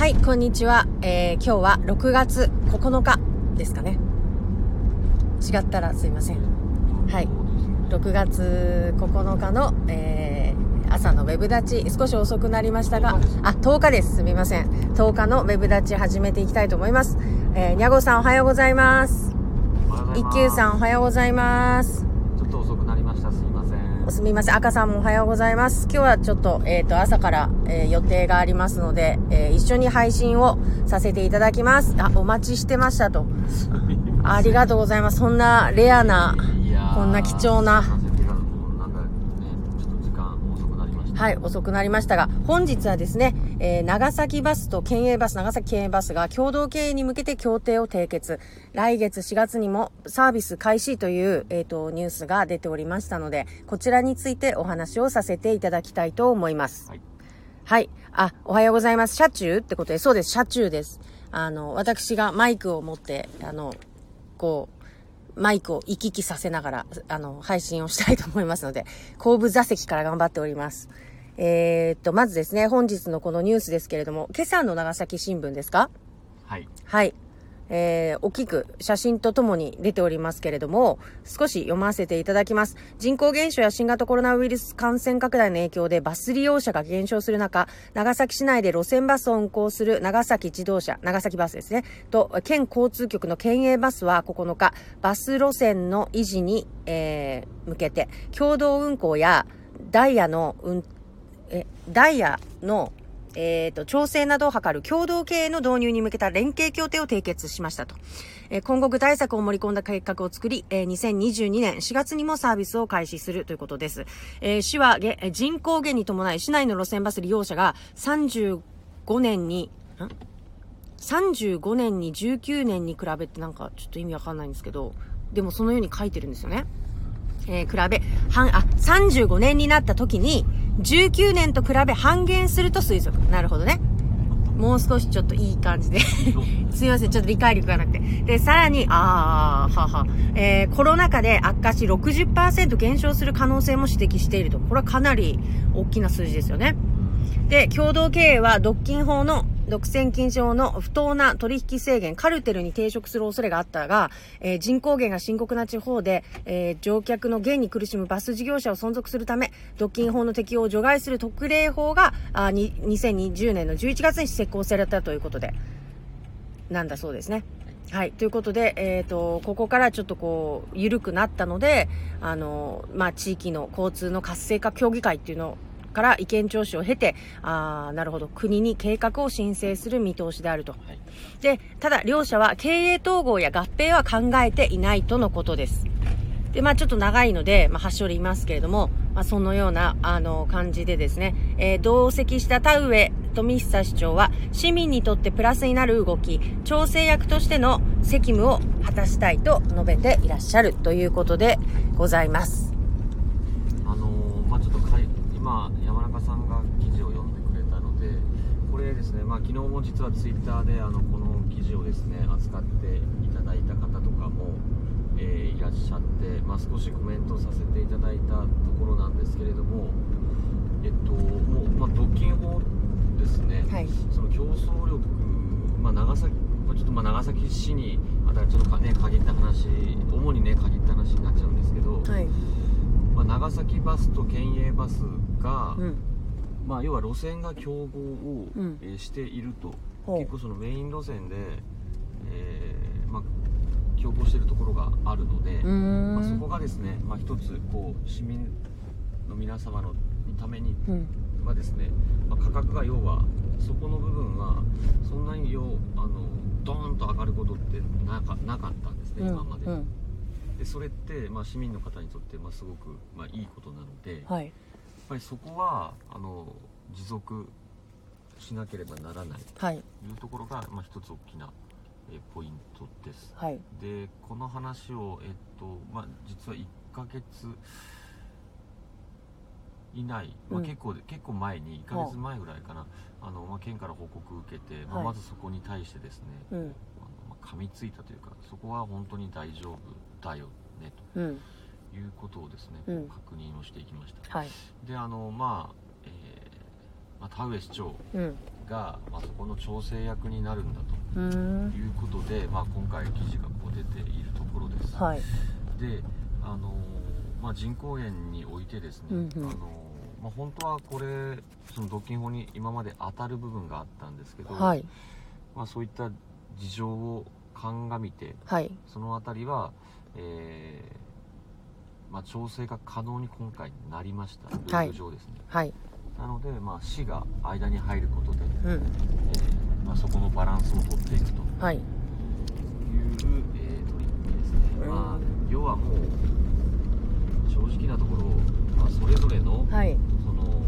はい、こんにちは。えー今日は6月9日ですかね。違ったらすいません。はい。6月9日の、えー朝のウェブ立ち、少し遅くなりましたが、あ、10日です。すみません。10日のウェブ立ち始めていきたいと思います。えー、にゃごさんおはようございます。一休さんおはようございます。ちょっと遅くすみません。赤さんもおはようございます。今日はちょっと、えっ、と、朝から、えー予定がありますので、えー一緒に配信をさせていただきます。あ、お待ちしてましたと。ありがとうございます。そんなレアな、こんな貴重なはい、遅くなりましたが、本日はですね、えー長崎バスと県営バス、長崎県営バスが共同経営に向けて協定を締結。来月4月にもサービス開始という、えっ、と、ニュースが出ておりましたので、こちらについてお話をさせていただきたいと思います。はいはい。あ、おはようございます。車中ってことで、そうです、車中です。あの、私がマイクを持って、あの、こう、マイクを行き来させながら、あの、配信をしたいと思いますので、後部座席から頑張っております。えー、っと、まずですね、本日のこのニュースですけれども、今朝の長崎新聞ですか？はいはい。えー、大きく写真とともに出ておりますけれども、少し読ませていただきます。人口減少や新型コロナウイルス感染拡大の影響でバス利用者が減少する中、長崎市内で路線バスを運行する長崎自動車、長崎バスですね、と県交通局の県営バスは9日、バス路線の維持に、えー向けて、共同運行やダイヤの運えダイヤの、えーと調整などを図る共同経営の導入に向けた連携協定を締結しましたと。えー今後具体策を盛り込んだ計画を作り、えー2022年4月にもサービスを開始するということです。えー市はえ人口減に伴い市内の路線バス利用者が35年に、ん？35年に19年に比べてなんかちょっと意味わかんないんですけど、でもそのように書いてるんですよね。えー比べ、半、あ、35年になった時に、19年と比べ半減すると推測。なるほどね。もう少しちょっといい感じで。すいません、ちょっと理解力がなくて。で、さらに、あー、はは、えーコロナ禍で悪化し60%減少する可能性も指摘していると。これはかなり大きな数字ですよね。で、共同経営は独禁法の独占禁止法の不当な取引制限、カルテルに抵触する恐れがあったが、えー人口減が深刻な地方で、えー乗客の減に苦しむバス事業者を存続するため、独禁法の適用を除外する特例法が、あに2020年の11月に施行されたということで、なんだそうですね。はい。ということで、えっ、と、ここからちょっとこう、緩くなったので、あの、まあ、地域の交通の活性化協議会っていうのをから意見聴取を経て、ああ、なるほど、国に計画を申請する見通しであると。はいで、ただ、両社は経営統合や合併は考えていないとのことです。で、まあちょっと長いので、まあ発祥で言いますけれども、まあそのような、あの、感じでですね、えー同席した田上富久市長は、市民にとってプラスになる動き、調整役としての責務を果たしたいと述べていらっしゃるということでございます。あのーまあちょっとかい今山中さんが記事を読んでくれたのでこれですねまあ昨日も実はツイッターであのこの記事をですね扱っていただいた方とかも、えーいらっしゃって、まあ、少しコメントさせていただいたところなんですけれどもえっともう、まあ、独禁法ですね、はい。その競争力、まあ、長崎ちょっとまあ長崎市にあたりちょっとかね限った話主にね限った話になっちゃうんですけど、はい。まあ、長崎バスと県営バスが、うん。まあ、要は路線が競合を、うんえーしているとほう結構そのメイン路線で、えーまあ、競合しているところがあるので、うーん。まあ、そこがですね、まあ、一つこう市民の皆様のためにうん。はですね、まあ、価格が要はそこの部分はそんなによあのドーンと上がることってなかなかったんですね、うん今まで,、うん。でそれって、まあ、市民の方にとって、まあ、すごく、まあ、いいことなので、はい。ぱりそこはあの持続しなければならないはい。というところが、まあ、一つ大きな、えーポイントですはい。でこの話を、えっとまあ、実は1ヶ月以内、まあ、うん結構で、結構前に1ヶ月前ぐらいかなあの、まあ、県から報告を受けて、まあ、はいまずそこに対してですね、うん。あのまあ、噛みついたというかそこは本当に大丈夫だよねうん。ということをですね、うん。確認をしていきました。はい。であのまあ、えーまあ、田上市長うん。が、まあ、そこの調整役になるんだとうん。いうことで、まあ、今回記事がこう出ているところです、はい。であのまあ、人工園においてですね、うんうん。あのまあ、本当はこれその独禁法に今まで当たる部分があったんですけど、はい。まあ、そういった事情を鑑みてはい。そのあたりは、えーまあ、調整が可能に今回なりました。ルール上ですね、はい。なので、まあ、市が間に入ることで、うん。えーまあ、そこのバランスを取っていくと。はい。いう、えー取り組みですね、うん。まあ、要はもう正直なところ、まあ、それぞれのはい。その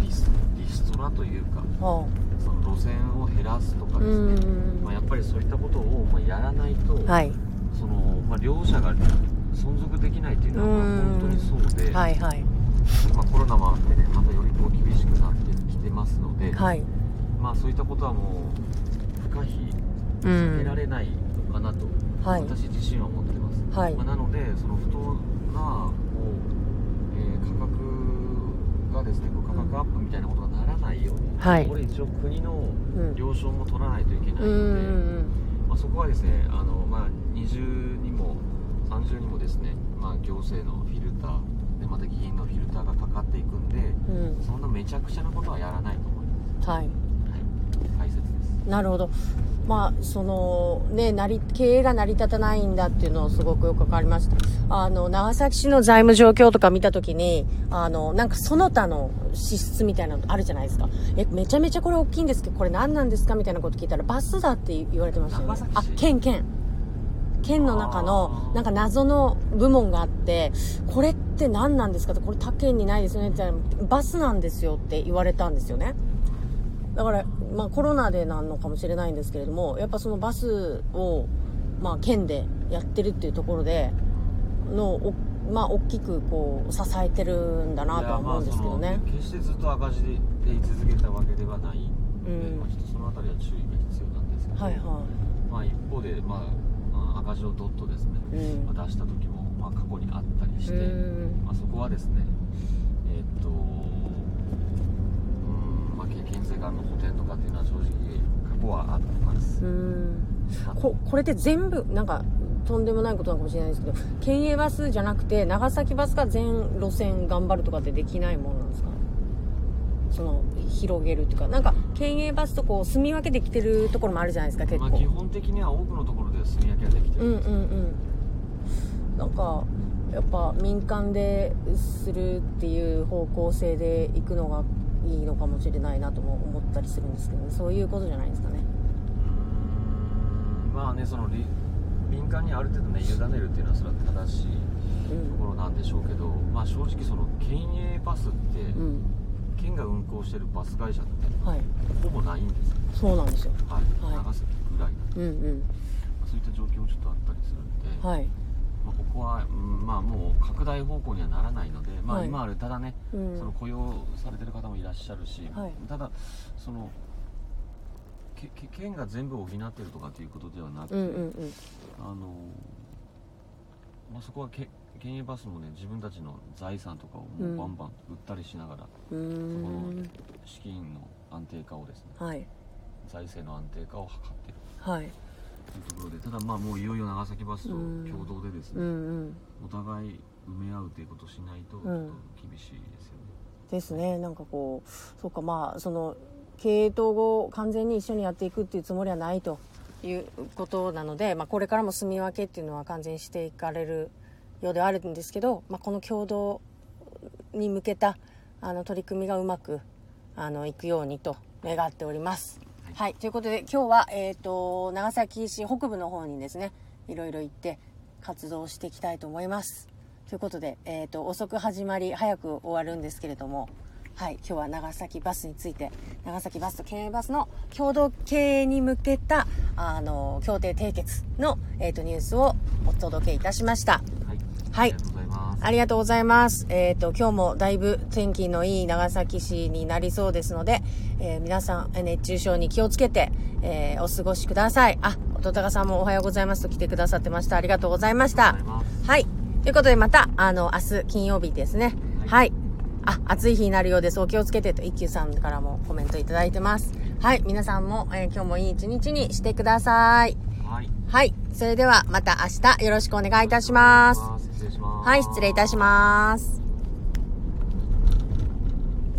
リスリストラというかはその路線を減らすとかですね、ん。まあ、やっぱりそういったことをまあやらないと、はいそのまあ、両者が存続できないっていうのは本当にそうで、はいはい。まあ、コロナもあってねまたよりこう厳しくなってきてますので、はい。まあ、そういったことはもう不可避う避けらんれないのかなと、はい。私自身は思ってます、はい。まあ、なのでその不当なこう、えー価格がですねこう価格アップみたいなことがならないように、はい。これ一応国のうん。了承も取らないといけないので、うん。まあ、そこはですねあの、まあ、二重にも三重にもですね、まあ、行政のフィルターでまた議員のフィルターがかかっていくんでうん。そんなめちゃくちゃなことはやらないと思います、はい。はい、大切です。なるほど。まあそのね成り経営が成り立たないんだっていうのをすごくよくわかりました。あの長崎市の財務状況とか見たときにあのなんかその他の支出みたいなのあるじゃないですか。えめちゃめちゃこれ大きいんですけどこれ何なんですかみたいなこと聞いたらバスだって言われてましたよね。長崎市あ県県県の中のなんか謎の部門があってこれって何なんですかってこれ他県にないですよねって言ったらバスなんですよって言われたんですよね。だから、まあ、コロナでなのかもしれないんですけれどもやっぱそのバスを、まあ、県でやってるっていうところでのおまあ、大きくこう支えてるんだなとは思うんですけどね。決してずっと赤字でで居続けたわけではないので、うん。まあ、ちょっとそのあたりは注意が必要なんですけど、はいはまあ、一方で、まあ、あ赤字をどっとですね、いうん。まあ出した時も、まあ、過去にあったりして、うん。まあ、そこはですねえーっとうんまあけ県政からの補填とかっていうのは正直過去はあってます、ここれって全部なんかとんでもないことなのかもしれないですけど県営バスじゃなくて長崎バスが全路線頑張るとかってできないもんなんですか？その広げるっていうかなんか県営バスとこう住み分けできてるところもあるじゃないですか結構、まあ、基本的には多くのところで住み分けができてるうんうんうん。なんかやっぱ民間でするっていう方向性で行くのがいいのかもしれないなとも思ったりするんですけど、そういうことじゃないですかね。うーん。まあねそのり民間にある程度ね委ねるっていうのはそれは正しいうんところなんでしょうけど、まあ正直その県営バスって、うん。県が運行してるバス会社ってはい。ほぼないんですよ、そうなんですよ。はい。はい。長崎ぐらいうんうんそういった状況ちょっとあったりするんで、はい。まあ、ここは、うんまあ、もう拡大方向にはならないので、まあ、はい。今あるただね、うん。その雇用されてる方もいらっしゃるし、はい。ただそのけけ県が全部補ってるとかっていうことではなくて、うんうんうん。あのまあ、そこはけ県営バスもね自分たちの財産とかをもうバンバン売ったりしながら、うーん。資金の安定化をですねはい。財政の安定化を図っている。はいというところでただまあもういよいよ長崎バスとうん。共同でですね、うんうん。お互い埋め合うということをしないとちょっとうん厳しいですよね、ですね。なんかこうそうかまあその経営統合を完全に一緒にやっていくっていうつもりはないということなので、まあ、これからも住み分けっていうのは完全にしていかれるようではあるんですけど、まあ、この共同に向けたあの取り組みがうまくあのいくようにと願っております。はいはい、ということで今日は、えー、と長崎市北部の方にですねいろいろ行って活動していきたいと思います。ということで、えー、と遅く始まり早く終わるんですけれども、はい、今日は長崎バスについて長崎バスと県営バスの共同経営に向けたあの協定締結の、えー、とニュースをお届けいたしました。はい、はい。ありがとうございます。えっ、ー、と、今日もだいぶ天気のいい長崎市になりそうですので、えー、皆さん、熱中症に気をつけて、えー、お過ごしください。あ、音高さんもおはようございますと来てくださってました。ありがとうございました。はい。ということで、また、あの、明日金曜日ですね。はい、はいあ、暑い日になるようです。お気をつけてと、一休さんからもコメントいただいてます。はい、皆さんも、えー、今日もいい一日にしてください。はい。はい。それではまた明日よろしくお願いいたします。はい、失礼いたします。